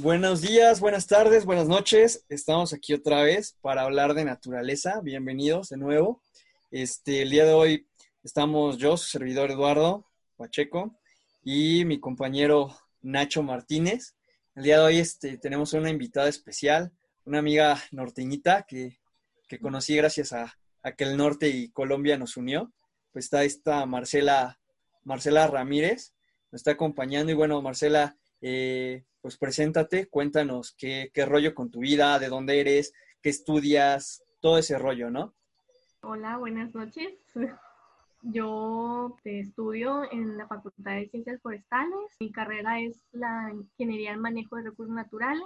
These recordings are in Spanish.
Buenos días, buenas tardes, buenas noches. Estamos aquí otra vez para hablar de naturaleza. Bienvenidos de nuevo. Este, el día de hoy estamos yo, su servidor Eduardo Pacheco, y mi compañero Nacho Martínez. El día de hoy este, tenemos una invitada especial, una amiga norteñita que, que conocí gracias a, a, que el norte y Colombia nos unió. Pues está esta Marcela, Marcela Ramírez, nos está acompañando. Y bueno, Marcela, eh, pues preséntate, cuéntanos qué, qué rollo con tu vida, de dónde eres, qué estudias, todo ese rollo, ¿no? Hola, buenas noches. Yo estudio en la Facultad de Ciencias Forestales. Mi carrera es la ingeniería en manejo de recursos naturales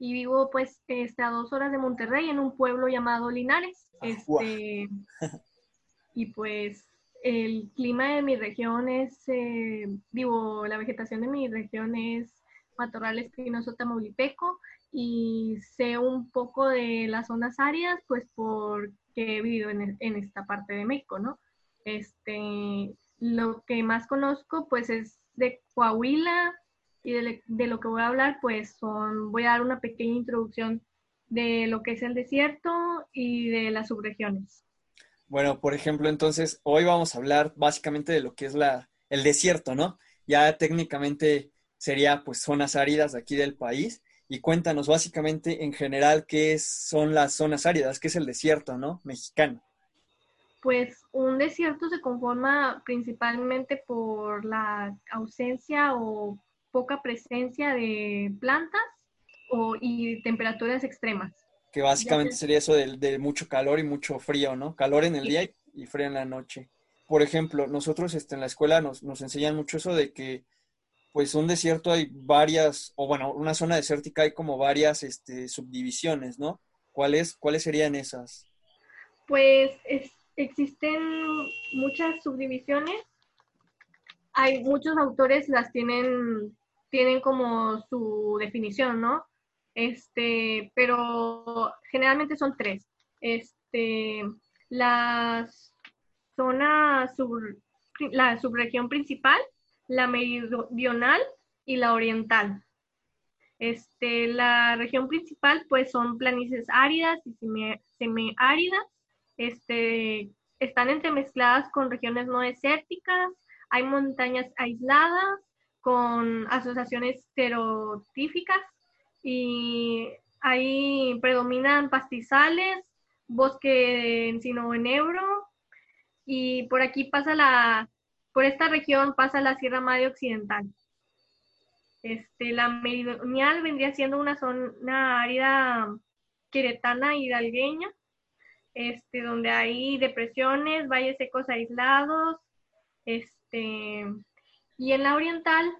y vivo pues este, a dos horas de Monterrey en un pueblo llamado Linares. Ah, Este, y pues el clima de mi región es, eh, digo, la vegetación de mi región es matorral espinoso tamaulipeco y sé un poco de las zonas áridas, pues porque he vivido en, en, esta parte de México, ¿no? Este, lo que más conozco, pues es de Coahuila y de, de, lo que voy a hablar, pues son, voy a dar una pequeña introducción de lo que es el desierto y de las subregiones. Bueno, por ejemplo, entonces hoy vamos a hablar básicamente de lo que es la, el desierto, ¿no? Ya técnicamente sería pues zonas áridas aquí del país. Y cuéntanos básicamente en general qué son las zonas áridas, qué es el desierto, ¿no? Mexicano. Pues un desierto se conforma principalmente por la ausencia o poca presencia de plantas o, y temperaturas extremas. Que básicamente sería eso de, de, mucho calor y mucho frío, ¿no? Calor en el día y, y frío en la noche. Por ejemplo, nosotros este, en la escuela nos, nos enseñan mucho eso de que pues un desierto hay varias, o bueno, una zona desértica hay como varias este, subdivisiones, ¿no? ¿Cuáles, ¿Cuáles serían esas? Pues es, existen muchas subdivisiones. Hay muchos autores las tienen, tienen como su definición, ¿no? Este, pero generalmente son tres. Este, la zona sub, la subregión principal, la meridional y la oriental. Este, la región principal pues son planicies áridas y semiáridas, este, están entremezcladas con regiones no desérticas, hay montañas aisladas con asociaciones xerotíficas y ahí predominan pastizales, bosque encino en Ebro y por aquí pasa la por esta región pasa la Sierra Madre Occidental. Este, la meridional vendría siendo una zona árida queretana hidalgueña, este, donde hay depresiones, valles secos aislados, este, y en la oriental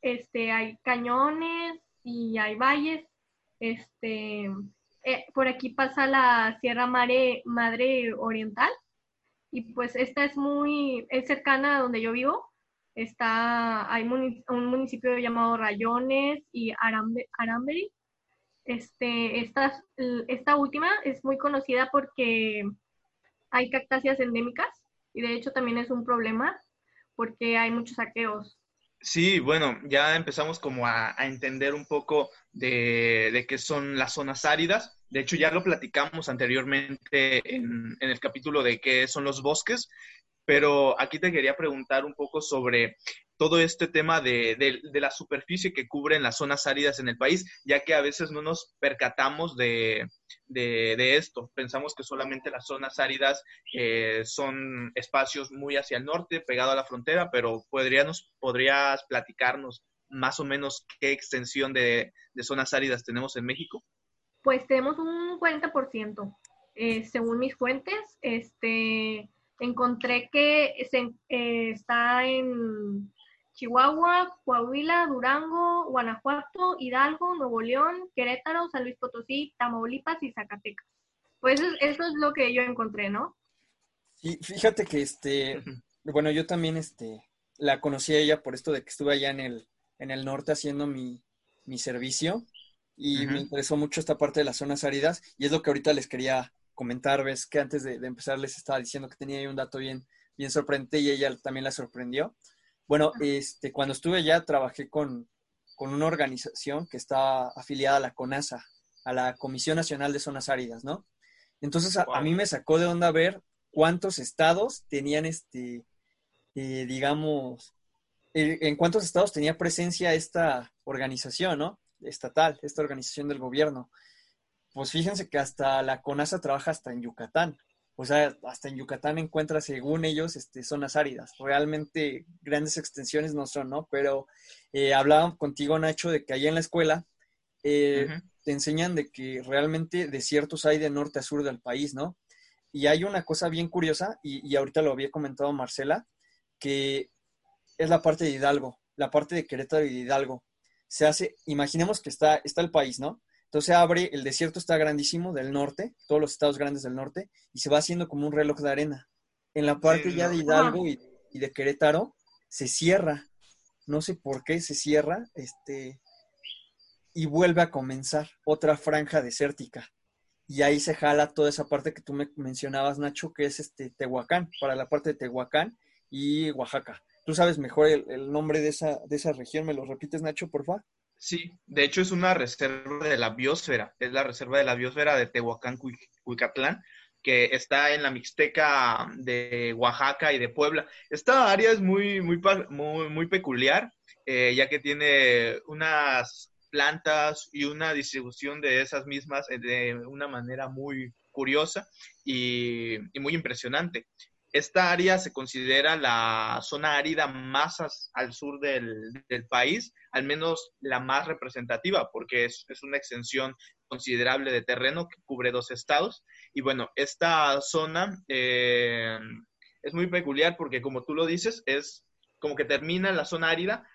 este, hay cañones y hay valles. Este, eh, por aquí pasa la Sierra Madre, Madre Oriental, y pues esta es muy, es cercana a donde yo vivo. Está, hay un municipio llamado Rayones y Arambe, Aramberi. Este, esta, esta última es muy conocida porque hay cactáceas endémicas y de hecho también es un problema porque hay muchos saqueos. Sí, bueno, ya empezamos como a, entender un poco de, de, qué son las zonas áridas. De hecho, ya lo platicamos anteriormente en, en, el capítulo de qué son los bosques, pero aquí te quería preguntar un poco sobre todo este tema de, de, de la superficie que cubren las zonas áridas en el país, ya que a veces no nos percatamos de, esto. Pensamos que solamente las zonas áridas eh, son espacios muy hacia el norte, pegado a la frontera, pero podrías, platicarnos más o menos qué extensión de, de zonas áridas tenemos en México? Pues tenemos un 40%. Eh, según mis fuentes, este, encontré que se, eh, está en Chihuahua, Coahuila, Durango, Guanajuato, Hidalgo, Nuevo León, Querétaro, San Luis Potosí, Tamaulipas y Zacatecas. Pues eso, eso es lo que yo encontré, ¿no? Sí, fíjate que este, bueno, yo también este, la conocí a ella por esto de que estuve allá en el, en el norte haciendo mi, mi servicio y uh -huh. me interesó mucho esta parte de las zonas áridas y es lo que ahorita les quería comentar, ves que antes de, de empezar les estaba diciendo que tenía ahí un dato bien, bien sorprendente y ella también la sorprendió. Bueno, este, cuando estuve allá trabajé con, con una organización que está afiliada a la CONASA, a la Comisión Nacional de Zonas Áridas, ¿no? Entonces a, mí me sacó de onda ver cuántos estados tenían este, eh, digamos, eh, en cuántos estados tenía presencia esta organización, ¿no? Estatal, esta organización del gobierno. Pues fíjense que hasta la CONASA trabaja hasta en Yucatán. O sea, hasta en Yucatán encuentra, según ellos, este, zonas áridas. Realmente grandes extensiones no son, ¿no? Pero eh, hablaba contigo, Nacho, de que allá en la escuela eh, te enseñan de que realmente desiertos hay de norte a sur del país, ¿no? Y hay una cosa bien curiosa, y, y ahorita lo había comentado Marcela, que es la parte de Hidalgo, la parte de Querétaro y de Hidalgo. Se hace, imaginemos que está, está el país, ¿no? Entonces abre, el desierto está grandísimo del norte, todos los estados grandes del norte, y se va haciendo como un reloj de arena. En la parte ya de Hidalgo y, de Querétaro se cierra. No sé por qué se cierra, este, y vuelve a comenzar otra franja desértica. Y ahí se jala toda esa parte que tú me mencionabas, Nacho, que es este Tehuacán, para la parte de Tehuacán y Oaxaca. ¿Tú sabes mejor el, el nombre de esa, de esa región? ¿Me lo repites, Nacho, por favor? Sí, de hecho es una reserva de la biosfera, es la reserva de la biosfera de Tehuacán, Cuicatlán, que está en la Mixteca de Oaxaca y de Puebla. Esta área es muy, muy, muy, muy peculiar, eh, ya que tiene unas plantas y una distribución de esas mismas eh, de una manera muy curiosa y, y muy impresionante. Esta área se considera la zona árida más al sur del, país, al menos la más representativa, porque es, una extensión considerable de terreno que cubre dos estados. Y bueno, esta zona eh, es muy peculiar porque, como tú lo dices, es como que termina la zona árida,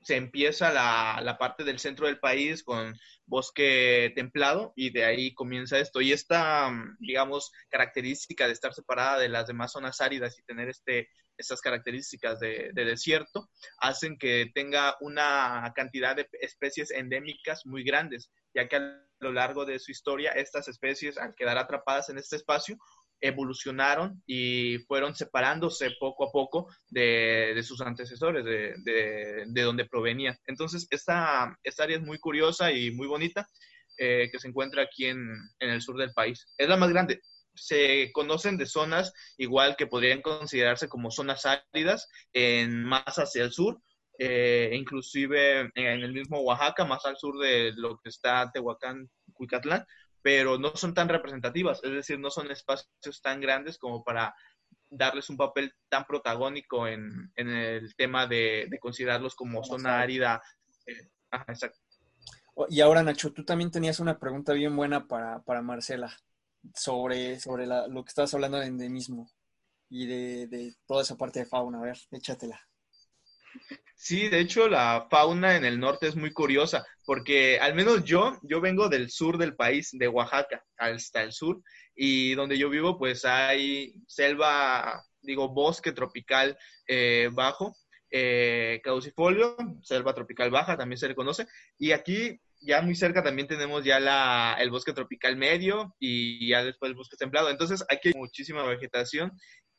se empieza la, la, parte del centro del país con bosque templado y de ahí comienza esto. Y esta, digamos, característica de estar separada de las demás zonas áridas y tener este, estas características de, de desierto hacen que tenga una cantidad de especies endémicas muy grandes, ya que a lo largo de su historia estas especies, al quedar atrapadas en este espacio, evolucionaron y fueron separándose poco a poco de, sus antecesores, de, donde provenían. Entonces, esta, esta área es muy curiosa y muy bonita, eh, que se encuentra aquí en, el sur del país. Es la más grande. Se conocen de zonas igual que podrían considerarse como zonas áridas, en más hacia el sur, eh, inclusive en el mismo Oaxaca, más al sur de lo que está Tehuacán, Cuicatlán, pero no son tan representativas, es decir, no son espacios tan grandes como para darles un papel tan protagónico en, el tema de, considerarlos como zona árida. Eh, y ahora, Nacho, tú también tenías una pregunta bien buena para, Marcela sobre, sobre lo que estabas hablando de endemismo y de, de toda esa parte de fauna. A ver, échatela. Sí, de hecho la fauna en el norte es muy curiosa, porque al menos yo, yo vengo del sur del país, de Oaxaca, hasta el sur, y donde yo vivo pues hay selva, digo, bosque tropical eh, bajo, eh, caducifolio, selva tropical baja, también se le conoce, y aquí ya muy cerca también tenemos ya la, el bosque tropical medio y ya después el bosque templado. Entonces aquí hay muchísima vegetación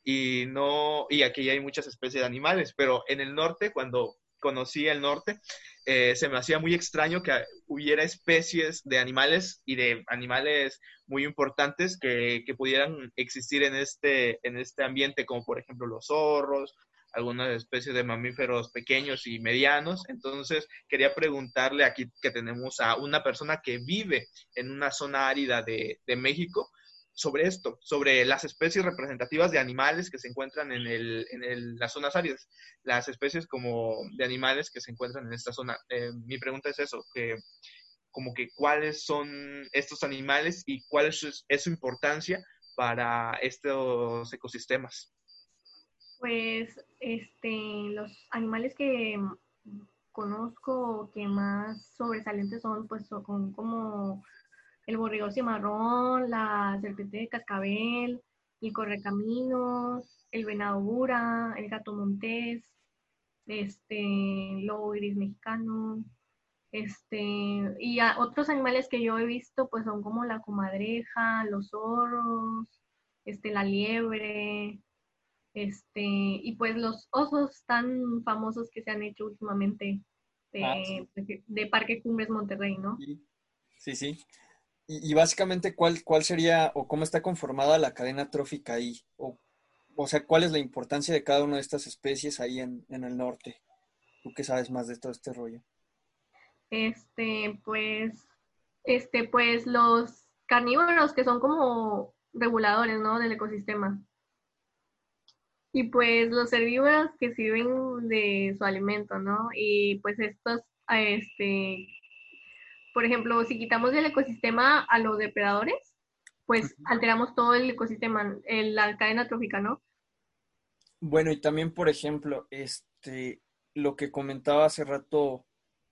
y no y aquí hay muchas especies de animales, pero en el norte cuando conocí el norte eh, se me hacía muy extraño que hubiera especies de animales y de animales muy importantes que, que pudieran existir en este en este ambiente como por ejemplo los zorros algunas especies de mamíferos pequeños y medianos. Entonces, quería preguntarle aquí que tenemos a una persona que vive en una zona árida de, de México, sobre esto, sobre las especies representativas de animales que se encuentran en, el, en las zonas áridas, las especies como de animales que se encuentran en esta zona. Eh, mi pregunta es eso, que como que cuáles son estos animales y cuál es su, es su importancia para estos ecosistemas. Pues este, los animales que conozco que más sobresalientes son, pues son como el borrego cimarrón, la serpiente de cascabel, el correcaminos, el venado bura, el gato montés, este, lobo iris mexicano, este, y otros animales que yo he visto, pues son como la comadreja, los zorros, este, la liebre, este, y pues los osos tan famosos que se han hecho últimamente de, Ah, sí. de Parque Cumbres Monterrey, ¿no? Sí, sí. sí. Y, básicamente, ¿cuál, ¿cuál sería o cómo está conformada la cadena trófica ahí? O, o sea, ¿cuál es la importancia de cada una de estas especies ahí en, en el norte? Tú que sabes más de todo este rollo. Este, pues, este, pues los carnívoros que son como reguladores, ¿no? Del ecosistema. Y pues los herbívoros que sirven de su alimento, ¿no? Y pues estos, este, por ejemplo, si quitamos del ecosistema a los depredadores, pues alteramos todo el ecosistema, el- la cadena trófica, ¿no? Bueno, y también, por ejemplo, este, lo que comentaba hace rato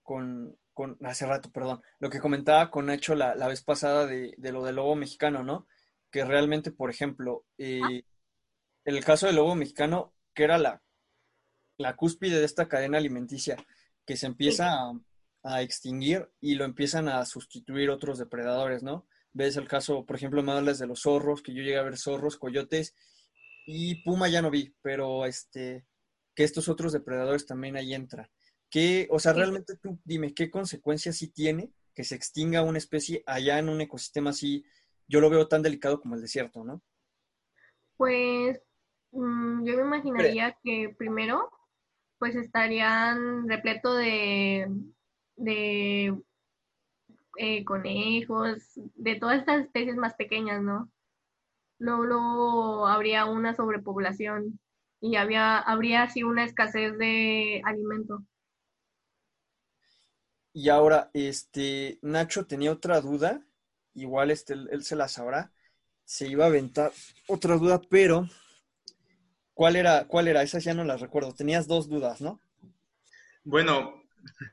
con, con, hace rato, perdón, lo que comentaba con Nacho la, la vez pasada de, de lo del lobo mexicano, ¿no? Que realmente, por ejemplo, eh, el caso del lobo mexicano, que era la, la cúspide de esta cadena alimenticia, que se empieza a, a extinguir y lo empiezan a sustituir otros depredadores, ¿no? Ves el caso, por ejemplo, me hablas de los zorros, que yo llegué a ver zorros, coyotes, y puma ya no vi, pero este, que estos otros depredadores también ahí entran. ¿Qué, o sea, realmente tú dime, ¿qué consecuencias sí tiene que se extinga una especie allá en un ecosistema así? Yo lo veo tan delicado como el desierto, ¿no? Pues mm, yo me imaginaría que primero, pues estarían repleto de, de eh, conejos, de todas estas especies más pequeñas, ¿no? Luego, luego habría una sobrepoblación y había, habría así una escasez de alimento. Y ahora, este, Nacho tenía otra duda, igual este, él, él se la sabrá, se iba a aventar otra duda, pero ¿cuál era, cuál era? Esas ya no las recuerdo. Tenías dos dudas, ¿no? Bueno,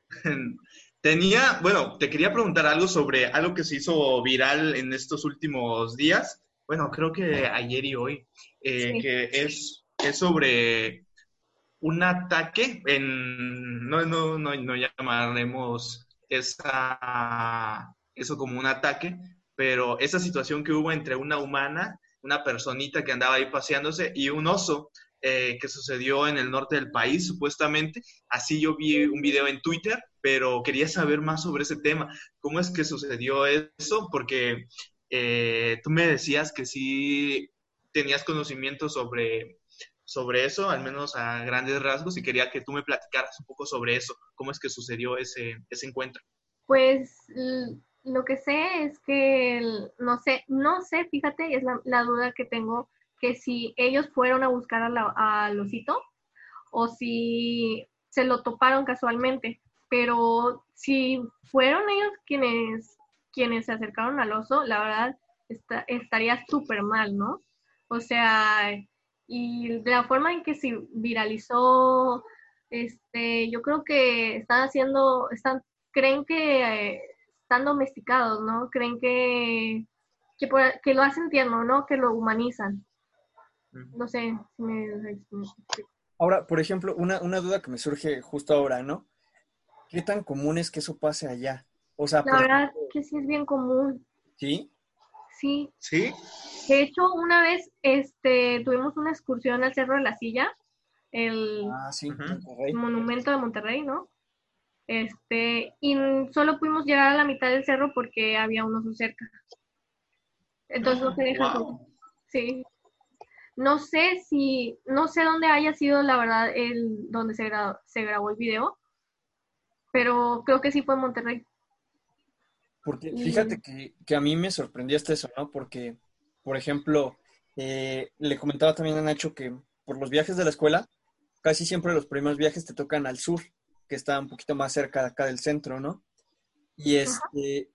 tenía, bueno, te quería preguntar algo sobre algo que se hizo viral en estos últimos días. Bueno, creo que ayer y hoy, eh, Sí. que es, es sobre un ataque en, no, no, no, no llamaremos esa, eso como un ataque, pero esa situación que hubo entre una humana, una personita que andaba ahí paseándose y un oso eh, que sucedió en el norte del país, supuestamente. Así yo vi un video en Twitter, pero quería saber más sobre ese tema. ¿Cómo es que sucedió eso? Porque eh, tú me decías que sí tenías conocimiento sobre, sobre eso, al menos a grandes rasgos, y quería que tú me platicaras un poco sobre eso. ¿Cómo es que sucedió ese, ese encuentro? Pues lo que sé es que, no sé, no sé, fíjate, es la, la duda que tengo, que si ellos fueron a buscar a la- al osito o si se lo toparon casualmente, pero si fueron ellos quienes, quienes se acercaron al oso, la verdad esta- estaría súper mal, ¿no? O sea, y de la forma en que se viralizó, este, yo creo que están haciendo, están creen que están domesticados, ¿no? Creen que, que, por- que lo hacen tierno, ¿no? Que lo humanizan. No sé si me explico. Ahora, por ejemplo, una, una duda que me surge justo ahora, ¿no? ¿Qué tan común es que eso pase allá? O sea, La verdad ejemplo, que sí es bien común, ¿sí? sí. ¿Sí? De hecho, una vez este, tuvimos una excursión al Cerro de la Silla, el Ah, sí, monumento de Monterrey, ¿no? Este, y solo pudimos llegar a la mitad del cerro porque había un oso cerca. Entonces no se deja Wow. Sí. No sé si, no sé dónde haya sido la verdad el donde se, gra- se grabó el video, pero creo que sí fue en Monterrey. Porque fíjate que, que a mí me sorprendió hasta eso, ¿no? Porque, por ejemplo, eh, le comentaba también a Nacho que por los viajes de la escuela, casi siempre los primeros viajes te tocan al sur, que está un poquito más cerca de acá del centro, ¿no? Y este,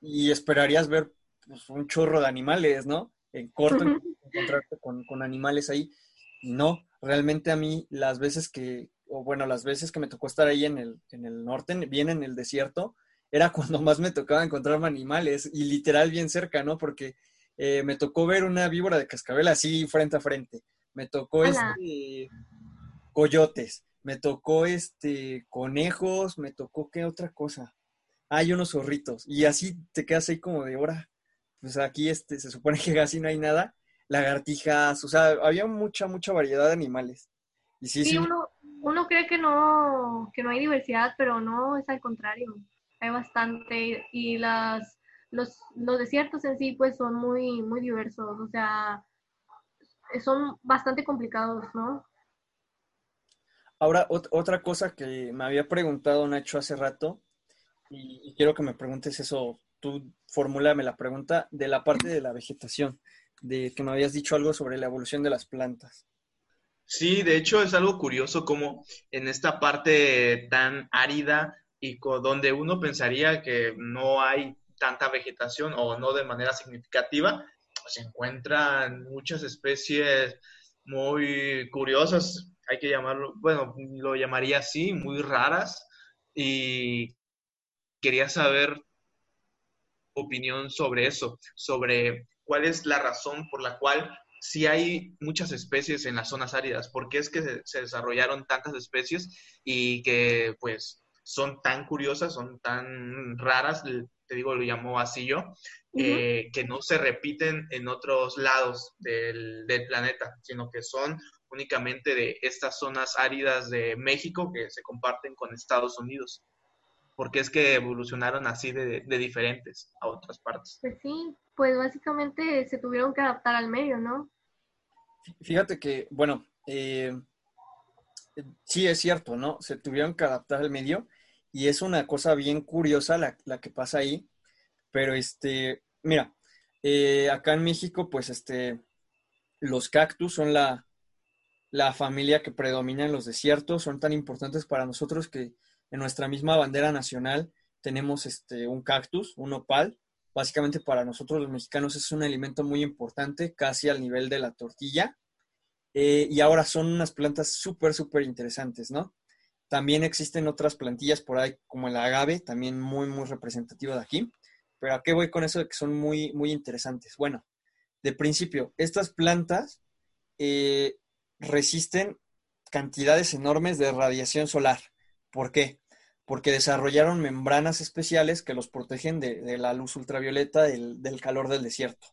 y esperarías ver pues, un chorro de animales, ¿no? En corto. Encontrarte con, con animales ahí. Y no, realmente a mí las veces que, o bueno, las veces que me tocó estar ahí en el, en el norte, en- bien en el desierto, era cuando más me tocaba encontrarme animales y literal bien cerca, ¿no? Porque eh, me tocó ver una víbora de cascabel así frente a frente. Me tocó este coyotes, me tocó este conejos, me tocó qué otra cosa. Hay unos zorritos y así te quedas ahí como de hora. Pues aquí este se supone que casi no hay nada, lagartijas, o sea, había mucha mucha variedad de animales. Y sí, Sí, sí, uno, uno cree que no, que no hay diversidad, pero no, es al contrario, hay bastante y las, los, los desiertos en sí pues son muy, muy diversos, o sea, son bastante complicados, ¿no? Ahora, otra cosa que me había preguntado Nacho hace rato, y, quiero que me preguntes eso, tú formúlame la pregunta de la parte de la vegetación, de que me habías dicho algo sobre la evolución de las plantas. Sí, de hecho es algo curioso como en esta parte tan árida y donde uno pensaría que no hay tanta vegetación o no de manera significativa, se encuentran muchas especies muy curiosas, hay que llamarlo, bueno, lo llamaría así, muy raras, y quería saber opinión sobre eso, sobre cuál es la razón por la cual si hay muchas especies en las zonas áridas, por qué es que se, desarrollaron tantas especies y que pues son tan curiosas, son tan raras, te digo, lo llamo así yo, eh, que no se repiten en otros lados del, planeta, sino que son únicamente de estas zonas áridas de México que se comparten con Estados Unidos. Porque es que evolucionaron así de, diferentes a otras partes. Pues sí, pues básicamente se tuvieron que adaptar al medio, ¿no? Fíjate que, bueno, eh, sí es cierto, ¿no? Se tuvieron que adaptar al medio y es una cosa bien curiosa la, la que pasa ahí, pero este, mira, eh, acá en México, pues este, los cactus son la, la familia que predomina en los desiertos, son tan importantes para nosotros que en nuestra misma bandera nacional tenemos este, un cactus, un opal. Básicamente para nosotros los mexicanos es un alimento muy importante, casi al nivel de la tortilla. Eh, y ahora son unas plantas súper, súper interesantes, ¿no? También existen otras plantillas por ahí, como el agave, también muy, muy representativo de aquí. Pero ¿a qué voy con eso de que son muy, muy interesantes? Bueno, de principio, estas plantas eh, resisten cantidades enormes de radiación solar. ¿Por qué? Porque desarrollaron membranas especiales que los protegen de, la luz ultravioleta del, del, calor del desierto.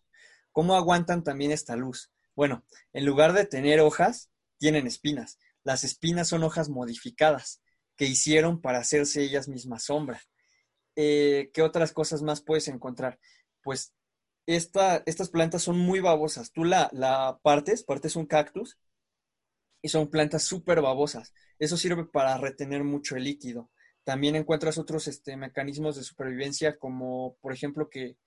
¿Cómo aguantan también esta luz? Bueno, en lugar de tener hojas, tienen espinas. Las espinas son hojas modificadas que hicieron para hacerse ellas mismas sombra. Eh, ¿qué otras cosas más puedes encontrar? Pues estas plantas son muy babosas. Tú la, la partes, partes un cactus y son plantas súper babosas. Eso sirve para retener mucho el líquido. También encuentras otros este, mecanismos de supervivencia como, por ejemplo, que,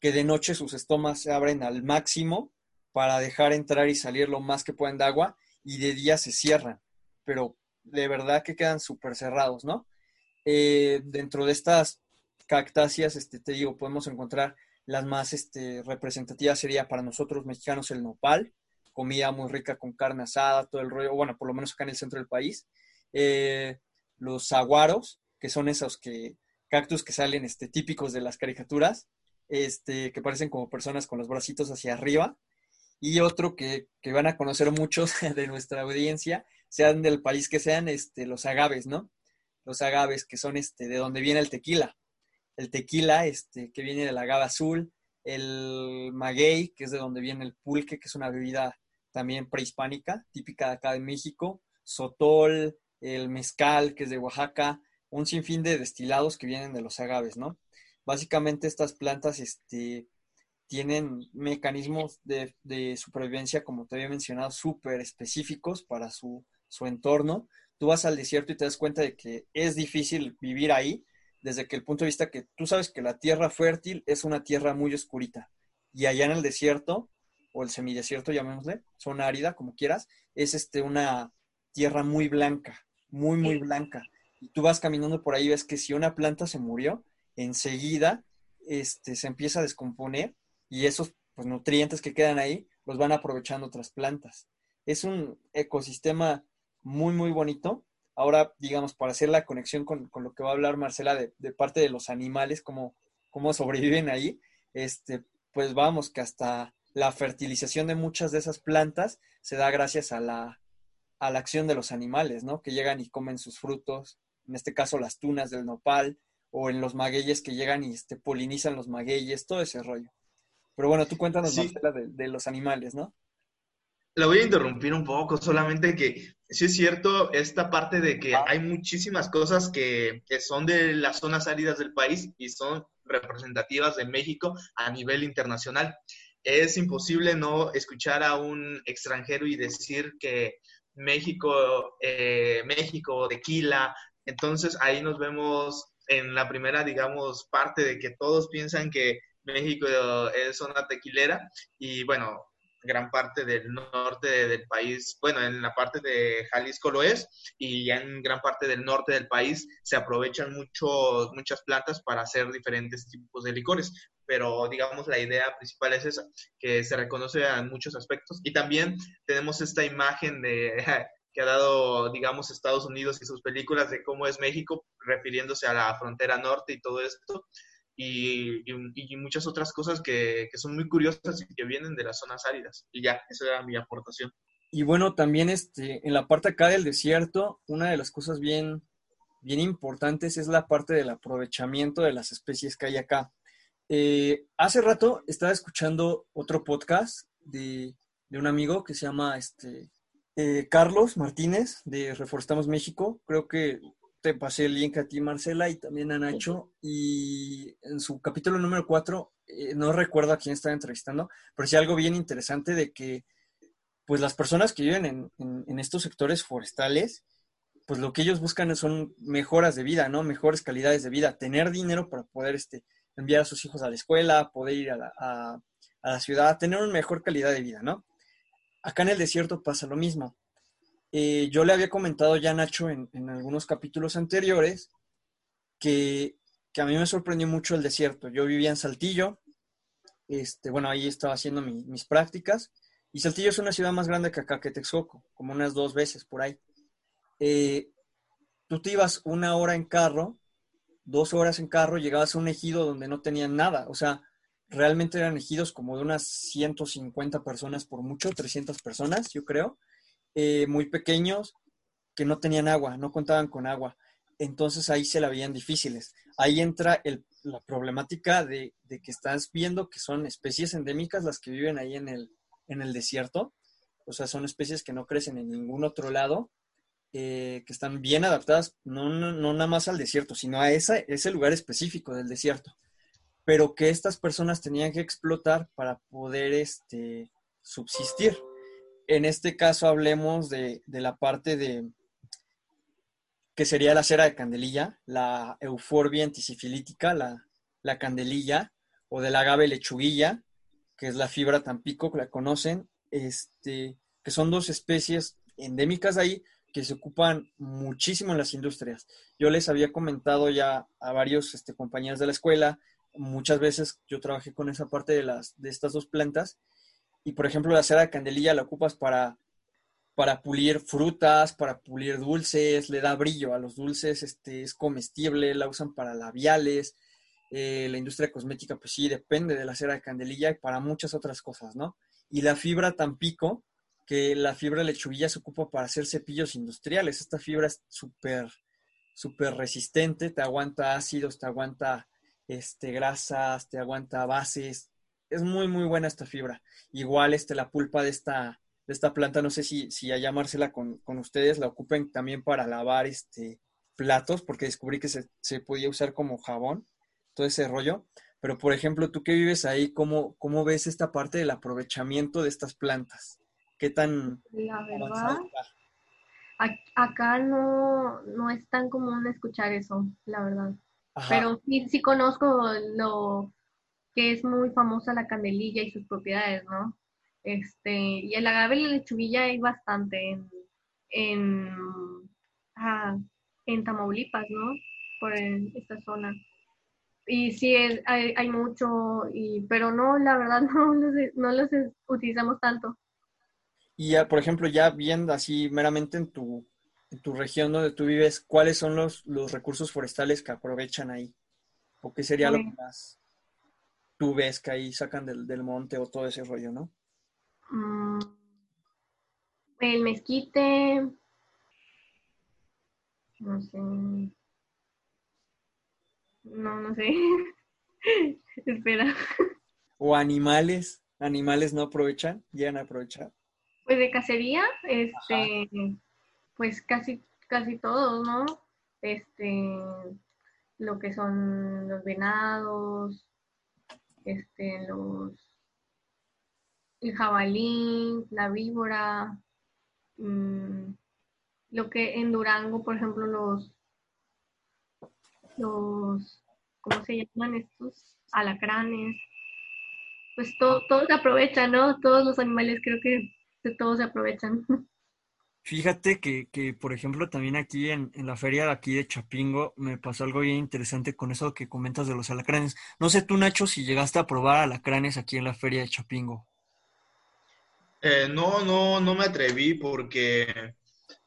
que de noche sus estomas se abren al máximo para dejar entrar y salir lo más que pueden de agua y de día se cierran. Pero de verdad que quedan súper cerrados, ¿no? Eh, dentro de estas cactáceas, este, te digo, podemos encontrar las más este, representativas sería para nosotros mexicanos el nopal, comida muy rica con carne asada, todo el rollo, bueno, por lo menos acá en el centro del país. Eh, los saguaros, que son esos que, cactus que salen este, típicos de las caricaturas, este, que parecen como personas con los bracitos hacia arriba. Y otro que, que van a conocer muchos de nuestra audiencia, sean del país que sean, este, los agaves, ¿no? Los agaves, que son este, de donde viene el tequila el tequila, este, que viene del agave azul, el maguey, que es de donde viene el pulque, que es una bebida también prehispánica, típica de acá de México, sotol, el mezcal, que es de Oaxaca, un sinfín de destilados que vienen de los agaves, ¿no? Básicamente estas plantas este, tienen mecanismos de, supervivencia, como te había mencionado, súper específicos para su, su entorno. Tú vas al desierto y te das cuenta de que es difícil vivir ahí, desde que el punto de vista que tú sabes que la tierra fértil es una tierra muy oscurita y allá en el desierto o el semidesierto, llamémosle, zona árida, como quieras, es este una tierra muy blanca, muy, muy blanca. Y tú vas caminando por ahí y ves que si una planta se murió, enseguida este, se empieza a descomponer y esos pues, nutrientes que quedan ahí los van aprovechando otras plantas. Es un ecosistema muy, muy bonito Ahora, digamos, para hacer la conexión con, lo que va a hablar Marcela de, parte de los animales, cómo, cómo sobreviven ahí, este, pues vamos, que hasta la fertilización de muchas de esas plantas se da gracias a la, a la acción de los animales, ¿no? Que llegan y comen sus frutos, en este caso las tunas del nopal, o en los magueyes que llegan y este, polinizan los magueyes, todo ese rollo. Pero bueno, tú cuéntanos, Marcela, de, de los animales, ¿no? La voy a interrumpir un poco, solamente que sí es cierto esta parte de que hay muchísimas cosas que, que, son de las zonas áridas del país y son representativas de México a nivel internacional. Es imposible no escuchar a un extranjero y decir que México, eh, México, tequila. Entonces ahí nos vemos en la primera, digamos, parte de que todos piensan que México es zona tequilera y bueno, gran parte del norte del país, bueno, en la parte de Jalisco lo es, y ya en gran parte del norte del país se aprovechan mucho, muchas plantas para hacer diferentes tipos de licores. Pero digamos, la idea principal es esa, que se reconoce en muchos aspectos. Y también tenemos esta imagen de que ha dado, digamos, Estados Unidos y sus películas de cómo es México, refiriéndose a la frontera norte y todo esto y, y, muchas otras cosas que, que, son muy curiosas y que vienen de las zonas áridas. Y ya, esa era mi aportación. Y bueno, también este, en la parte acá del desierto, una de las cosas bien, bien importantes es la parte del aprovechamiento de las especies que hay acá. Eh, hace rato estaba escuchando otro podcast de, un amigo que se llama este, eh, Carlos Martínez de Reforestamos México. Creo que te pasé el link a ti, Marcela, y también a Nacho. Y en su capítulo número 4, eh, no recuerdo a quién estaba entrevistando, pero sí algo bien interesante de que, pues las personas que viven en, en, estos sectores forestales, pues lo que ellos buscan son mejoras de vida, ¿no? Mejores calidades de vida, tener dinero para poder este, enviar a sus hijos a la escuela, poder ir a la, a, a ciudad, tener una mejor calidad de vida, ¿no? Acá en el desierto pasa lo mismo eh, yo le había comentado ya, Nacho, en, algunos capítulos anteriores, que, a mí me sorprendió mucho el desierto. Yo vivía en Saltillo, este, bueno, ahí estaba haciendo mis prácticas, y Saltillo es una ciudad más grande que acá, que Texcoco, como unas dos veces por ahí. Eh, tú te ibas una hora en carro, dos horas en carro, llegabas a un ejido donde no tenían nada, o sea, realmente eran ejidos como de unas 150 personas por mucho, 300 personas, yo creo, eh, muy pequeños que no tenían agua, no contaban con agua. Entonces ahí se la veían difíciles. Ahí entra la problemática de, que estás viendo que son especies endémicas las que viven ahí en el, en el desierto. O sea, son especies que no crecen en ningún otro lado, eh, que están bien adaptadas, no, no, nada más al desierto, sino a ese lugar específico del desierto. Pero que estas personas tenían que explotar para poder este, subsistir en este caso hablemos de, la parte de que sería la cera de candelilla, la euforbia antisifilítica, la, la candelilla, o del agave lechuguilla, que es la fibra tampico, que la conocen, este, que son dos especies endémicas ahí que se ocupan muchísimo en las industrias. Yo les había comentado ya a varios este, compañeros de la escuela, muchas veces yo trabajé con esa parte de, las, de estas dos plantas y por ejemplo, la cera de candelilla la ocupas para, para pulir frutas, para pulir dulces, le da brillo a los dulces, este, es comestible, la usan para labiales. Eh, la industria cosmética, pues sí, depende de la cera de candelilla y para muchas otras cosas, ¿no? Y la fibra tampico, que la fibra lechuguilla se ocupa para hacer cepillos industriales. Esta fibra es súper, súper resistente, te aguanta ácidos, te aguanta este, grasas, te aguanta bases, es muy, muy buena esta fibra. Igual este, la pulpa de esta, de esta planta, no sé si, si allá Marcela con, con ustedes la ocupen también para lavar este, platos, porque descubrí que se, se, podía usar como jabón, todo ese rollo. Pero, por ejemplo, tú que vives ahí, ¿cómo, cómo ves esta parte del aprovechamiento de estas plantas? ¿Qué tan... La verdad, acá no, no es tan común escuchar eso, la verdad. Pero sí, sí conozco lo, que es muy famosa la candelilla y sus propiedades, ¿no? Este, y el agave y la lechuguilla hay bastante en, en, ah, en Tamaulipas, ¿no? Por esta zona. Y sí, hay, hay, mucho, y, pero no, la verdad no los, no los utilizamos tanto. Y ya, por ejemplo, ya viendo así meramente en tu, en tu región donde tú vives, ¿cuáles son los, los recursos forestales que aprovechan ahí? ¿O qué sería lo pues más tú ves que ahí sacan del, monte o todo ese rollo, ¿no? Mm, el mezquite, no sé, no, no sé, espera. ¿O animales? ¿Animales no aprovechan? ¿Llegan a aprovechar? Pues de cacería, este, pues casi, casi todos, ¿no? Este, lo que son los venados, este, los, el jabalí, la víbora, mm, lo que en Durango, por ejemplo, los, los, ¿cómo se llaman estos? Alacranes. Pues todo, todo se aprovecha, ¿no? Todos los animales creo que de todos se aprovechan. Fíjate que, que, por ejemplo, también aquí en, en, la feria de aquí de Chapingo me pasó algo bien interesante con eso que comentas de los alacranes. No sé tú, Nacho, si llegaste a probar alacranes aquí en la feria de Chapingo. Eh, no, no, no me atreví porque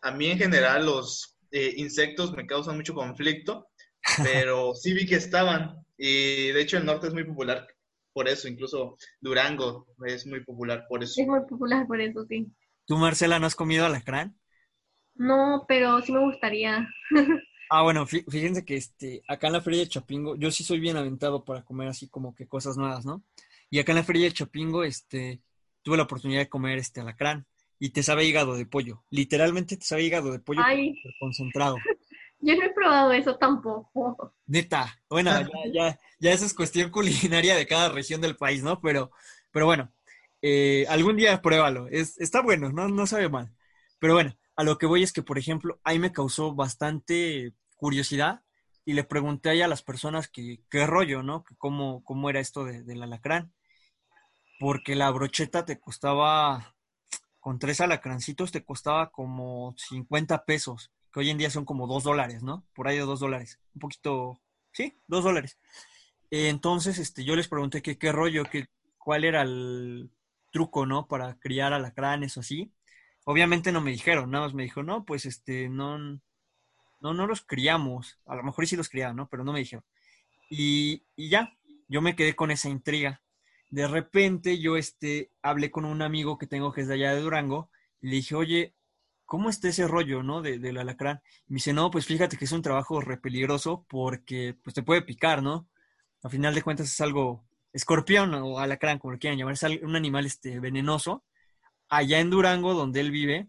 a mí en general los eh, insectos me causan mucho conflicto, pero sí vi que estaban. Y de hecho el norte es muy popular por eso, incluso Durango es muy popular por eso. Es muy popular por eso, sí. ¿Tú, Marcela, no has comido alacrán? No, pero sí me gustaría. ah, bueno, fíjense que este, acá en la Feria de Chapingo, yo sí soy bien aventado para comer así como que cosas nuevas, ¿no? Y acá en la Feria de Chapingo, este, tuve la oportunidad de comer este alacrán y te sabe hígado de pollo. Literalmente te sabe hígado de pollo concentrado. Yo no he probado eso tampoco. Neta, bueno, ya, ya, ya eso es cuestión culinaria de cada región del país, ¿no? Pero, pero bueno, eh, algún día pruébalo. Es, está bueno, no, no sabe mal. Pero bueno, a lo que voy es que, por ejemplo, ahí me causó bastante curiosidad y le pregunté ahí a las personas que, qué rollo, ¿no? Que cómo, cómo era esto de, del alacrán. Porque la brocheta te costaba, con tres alacrancitos te costaba como 50 pesos, que hoy en día son como dos dólares, ¿no? Por ahí de dos dólares. Un poquito, sí, dos dólares. Entonces, este, yo les pregunté qué rollo, que cuál era el, truco, ¿no? Para criar alacranes o así. Obviamente no me dijeron, nada más me dijo, no, pues este, no, no, no los criamos. A lo mejor sí los criaban, ¿no? Pero no me dijeron. Y, y ya, yo me quedé con esa intriga. De repente yo este, hablé con un amigo que tengo que es de allá de Durango y le dije, oye, ¿cómo está ese rollo, no? De, del alacrán. Y me dice, no, pues fíjate que es un trabajo re peligroso porque pues te puede picar, ¿no? A final de cuentas es algo escorpión o alacrán, como lo quieran llamar, es un animal este, venenoso. Allá en Durango, donde él vive,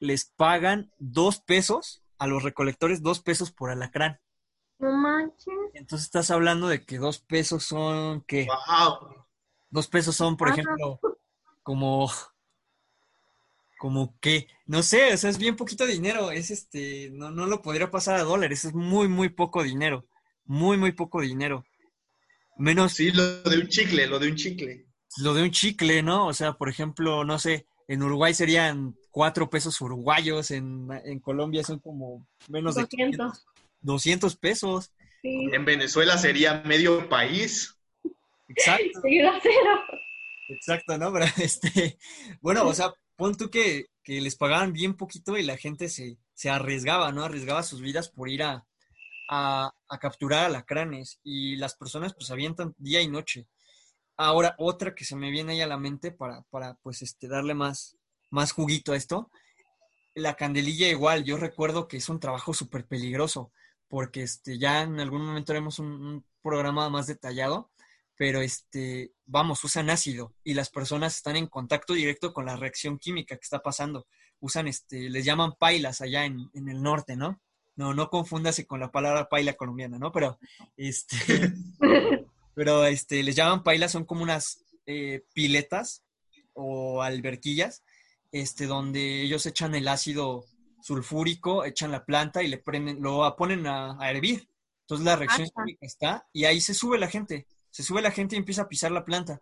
les pagan dos pesos a los recolectores, dos pesos por alacrán. No manches. Entonces estás hablando de que dos pesos son, ¿qué? Dos pesos son, por ejemplo, como, como que, no sé, o sea, es bien poquito dinero, es este, no, no lo podría pasar a dólares, es muy, muy poco dinero, muy, muy poco dinero. Menos. Sí, lo de un chicle, lo de un chicle. Lo de un chicle, ¿no? O sea, por ejemplo, no sé, en Uruguay serían cuatro pesos uruguayos, en, Colombia son como menos de 200, 200 pesos. En Venezuela sería medio país. Exacto. Exacto, ¿no? Pero este, bueno, o sea, pon tú que, que les pagaban bien poquito y la gente se, se arriesgaba, ¿no? Arriesgaba sus vidas por ir a, a, capturar alacranes y las personas pues avientan día y noche. Ahora, otra que se me viene ahí a la mente para, para pues este, darle más, más juguito a esto, la candelilla igual, yo recuerdo que es un trabajo súper peligroso, porque este, ya en algún momento haremos un, programa más detallado, pero este, vamos, usan ácido y las personas están en contacto directo con la reacción química que está pasando. Usan, este, les llaman pailas allá en, en el norte, ¿no? No, no confúndase con la palabra paila colombiana, ¿no? Pero, este, pero, este, les llaman paila, son como unas eh, piletas o alberquillas, este, donde ellos echan el ácido sulfúrico, echan la planta y le prenden, lo ponen a, hervir. Entonces la reacción química está y ahí se sube la gente, se sube la gente y empieza a pisar la planta.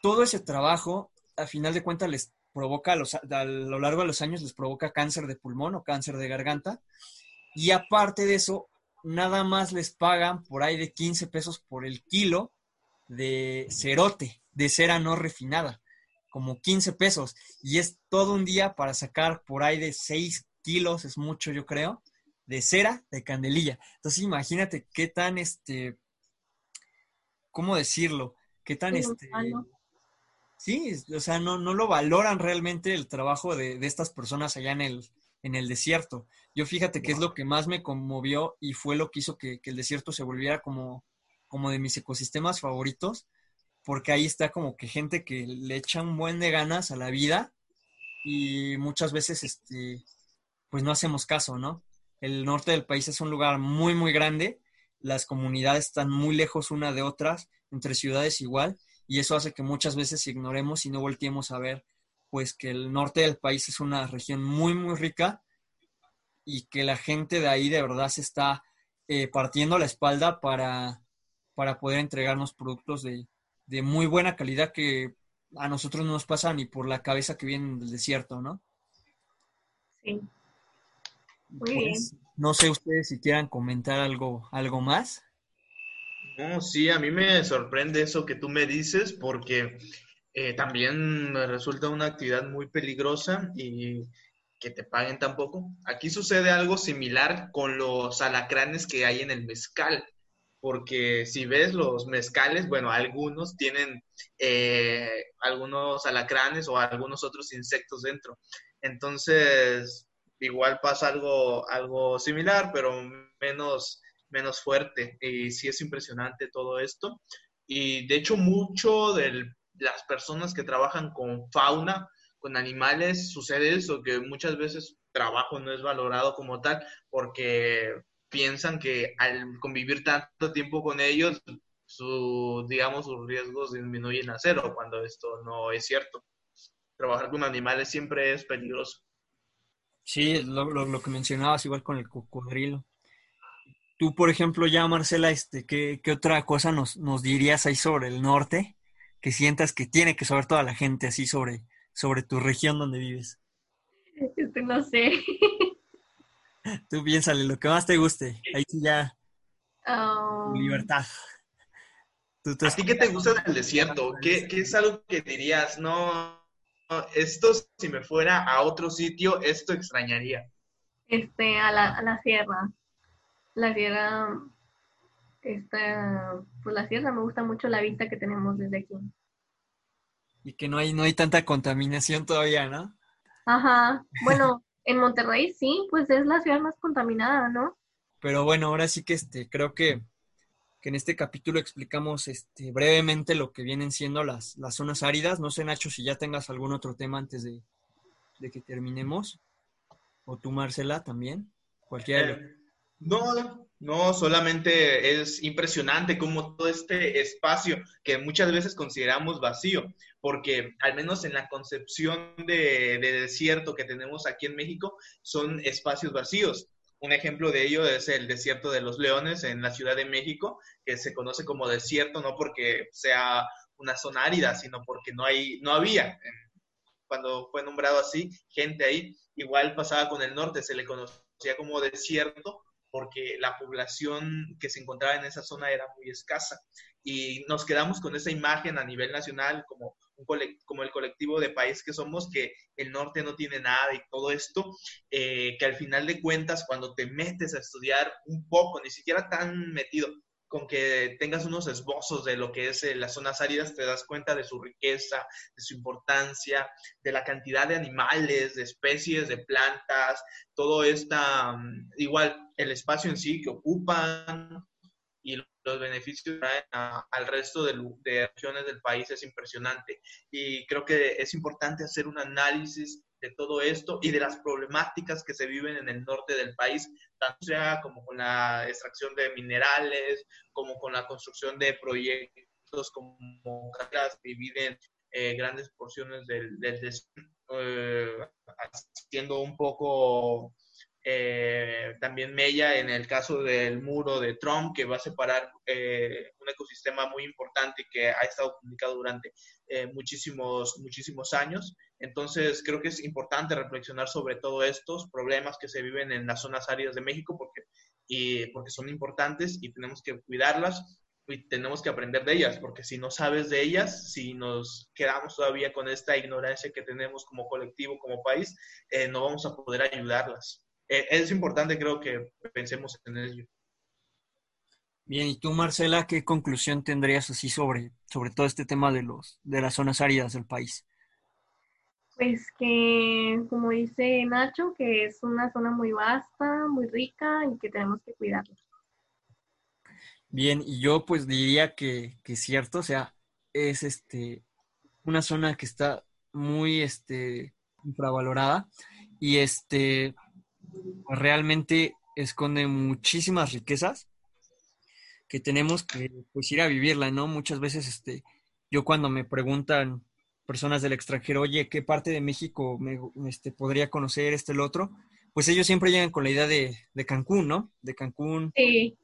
Todo ese trabajo, a final de cuentas, les provoca a, lo largo de los años les provoca cáncer de pulmón o cáncer de garganta. Y aparte de eso, nada más les pagan por ahí de 15 pesos por el kilo de cerote, de cera no refinada, como 15 pesos. Y es todo un día para sacar por ahí de 6 kilos, es mucho yo creo, de cera de candelilla. Entonces imagínate qué tan, este, ¿cómo decirlo? Qué tan, este, Sí, o sea, no, no lo valoran realmente el trabajo de, estas personas allá en el, en el desierto. Yo fíjate que es lo que más me conmovió y fue lo que hizo que, el desierto se volviera como, como de mis ecosistemas favoritos, porque ahí está como que gente que le echa un buen de ganas a la vida y muchas veces este, pues no hacemos caso, ¿no? El norte del país es un lugar muy, muy grande, las comunidades están muy lejos una de otras, entre ciudades igual, y eso hace que muchas veces ignoremos y no volteemos a ver, pues que el norte del país es una región muy, muy rica y que la gente de ahí de verdad se está eh, partiendo la espalda para, para poder entregarnos productos de, de muy buena calidad que a nosotros no nos pasa ni por la cabeza que vienen del desierto, ¿no? Sí. Muy bien. No sé ustedes si quieran comentar algo, algo más. No, sí, a mí me sorprende eso que tú me dices porque eh, también resulta una actividad muy peligrosa y que te paguen tampoco. Aquí sucede algo similar con los alacranes que hay en el mezcal porque si ves los mezcales, bueno, algunos tienen eh, algunos alacranes o algunos otros insectos dentro. Entonces, igual pasa algo, algo similar, pero menos, menos fuerte. Y sí es impresionante todo esto. Y de hecho, mucho de las personas que trabajan con fauna, con animales, sucede eso, que muchas veces trabajo no es valorado como tal, porque piensan que al convivir tanto tiempo con ellos, su, digamos, sus riesgos disminuyen a cero, cuando esto no es cierto. Trabajar con animales siempre es peligroso. Sí, lo, lo, que mencionabas igual con el cocodrilo. Tú, por ejemplo, ya, Marcela, este, ¿qué, qué otra cosa nos, nos, dirías ahí sobre el norte que sientas que tiene que saber toda la gente así sobre, sobre tu región donde vives? Este, no sé. Tú piénsale lo que más te guste. Ahí sí ya. Oh. Libertad. ¿A ti qué te gusta del desierto? ¿Qué, ¿Qué, es algo que dirías? No, esto si me fuera a otro sitio, esto extrañaría. Este, a la, a la sierra. La sierra, esta, pues la sierra me gusta mucho la vista que tenemos desde aquí. Y que no hay, no hay tanta contaminación todavía, ¿no? Ajá. Bueno, En Monterrey sí, pues es la ciudad más contaminada, ¿no? Pero bueno, ahora sí que este, creo que, en este capítulo explicamos este, brevemente lo que vienen siendo las, zonas áridas. No sé, Nacho, si ya tengas algún otro tema antes de, que terminemos. O tú, Marcela, también. Cualquiera. Eh, no, no, solamente es impresionante cómo todo este espacio que muchas veces consideramos vacío, porque al menos en la concepción de, desierto que tenemos aquí en México, son espacios vacíos. Un ejemplo de ello es el desierto de los Leones en la Ciudad de México, que se conoce como desierto no porque sea una zona árida, sino porque no hay, no había cuando fue nombrado así gente ahí. Igual pasaba con el norte, se le conocía como desierto porque la población que se encontraba en esa zona era muy escasa. Y nos quedamos con esa imagen a nivel nacional como, como el colectivo de país que somos, que el norte no tiene nada y todo esto, eh, que al final de cuentas, cuando te metes a estudiar un poco, ni siquiera tan metido, con que tengas unos esbozos de lo que es eh, las zonas áridas, te das cuenta de su riqueza, de su importancia, de la cantidad de animales, de especies, de plantas, todo esta, mm, igual el espacio en sí que ocupan y los beneficios traen al resto de, de del país es impresionante. Y creo que es importante hacer un análisis de todo esto y de las problemáticas que se viven en el norte del país, tanto sea como con la extracción de minerales, como con la construcción de proyectos como cargas que dividen eh, grandes porciones del, del eh, haciendo un poco eh, también Mella en el caso del muro de Trump, que va a separar eh, un ecosistema muy importante que ha estado publicado durante eh, muchísimos, muchísimos años. Entonces, creo que es importante reflexionar sobre todos estos problemas que se viven en las zonas áridas de México porque, y, porque son importantes y tenemos que cuidarlas y tenemos que aprender de ellas, porque si no sabes de ellas, si nos quedamos todavía con esta ignorancia que tenemos como colectivo, como país, no vamos a poder ayudarlas. Eh, es importante creo que pensemos en ello. Bien, y tú Marcela, ¿qué conclusión tendrías así sobre, sobre todo este tema de, los, de las zonas áridas del país? Pues que, como dice Nacho, que es una zona muy vasta, muy rica y que tenemos que cuidarla. Bien, y yo pues diría que, es cierto, o sea, es este una zona que está muy este infravalorada y este realmente esconde muchísimas riquezas que tenemos que pues ir a vivirla, ¿no? Muchas veces este yo cuando me preguntan personas del extranjero, oye, ¿qué parte de México me, este, podría conocer este el otro? Pues ellos siempre llegan con la idea de, de Cancún, ¿no? De Cancún. Sí,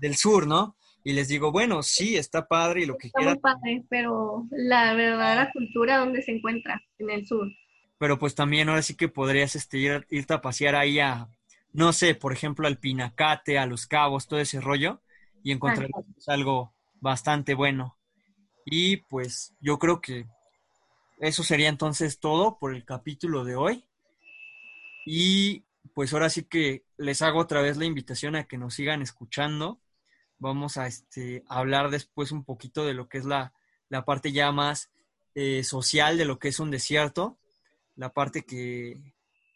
Del sur, ¿no? Y les digo, bueno, sí, está padre y lo que está Muy padre, pero la verdadera cultura, ¿dónde se encuentra? En el sur. Pero pues también ahora sí que podrías este, ir, irte a pasear ahí a, no sé, por ejemplo, al Pinacate, a Los Cabos, todo ese rollo, y encontrar algo bastante bueno. Y pues yo creo que eso sería entonces todo por el capítulo de hoy. Y pues ahora sí que les hago otra vez la invitación a que nos sigan escuchando. Vamos a este, hablar después un poquito de lo que es la, la parte ya más eh, social de lo que es un desierto, la parte que,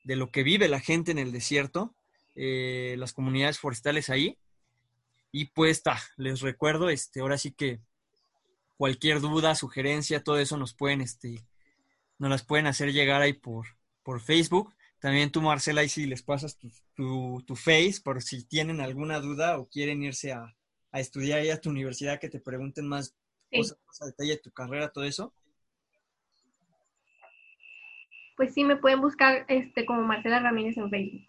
de lo que vive la gente en el desierto, eh, las comunidades forestales ahí. Y pues está, les recuerdo, este, ahora sí que cualquier duda, sugerencia, todo eso nos pueden, este, nos las pueden hacer llegar ahí por, por Facebook. También tú, Marcela, ahí si les pasas tu, tu, face por si tienen alguna duda o quieren irse a, a estudiar ahí a tu universidad, que te pregunten más cosas, más a detalle de tu carrera, todo eso. Pues sí, me pueden buscar este como Marcela Ramírez en Facebook.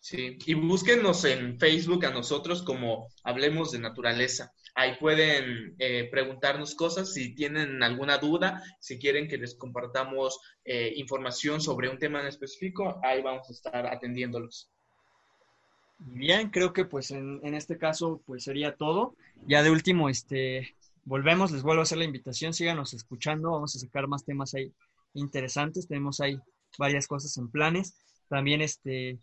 Sí, y búsquenos en Facebook a nosotros como Hablemos de Naturaleza. Ahí pueden eh, preguntarnos cosas si tienen alguna duda, si quieren que les compartamos eh, información sobre un tema en específico, ahí vamos a estar atendiéndolos. Bien, creo que pues en, en, este caso pues sería todo. Ya de último, este, volvemos, les vuelvo a hacer la invitación, síganos escuchando, vamos a sacar más temas ahí interesantes, tenemos ahí varias cosas en planes. También este,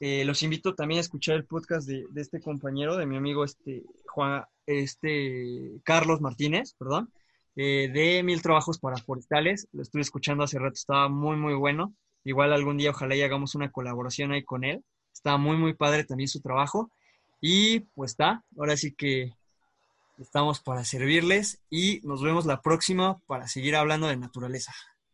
eh, los invito también a escuchar el podcast de, este compañero, de mi amigo este, Juan, este, Carlos Martínez, perdón, eh, de Mil Trabajos para Forestales. Lo estuve escuchando hace rato, estaba muy, muy bueno. Igual algún día ojalá y hagamos una colaboración ahí con él. Está muy, muy padre también su trabajo. Y pues está, ahora sí que estamos para servirles y nos vemos la próxima para seguir hablando de naturaleza.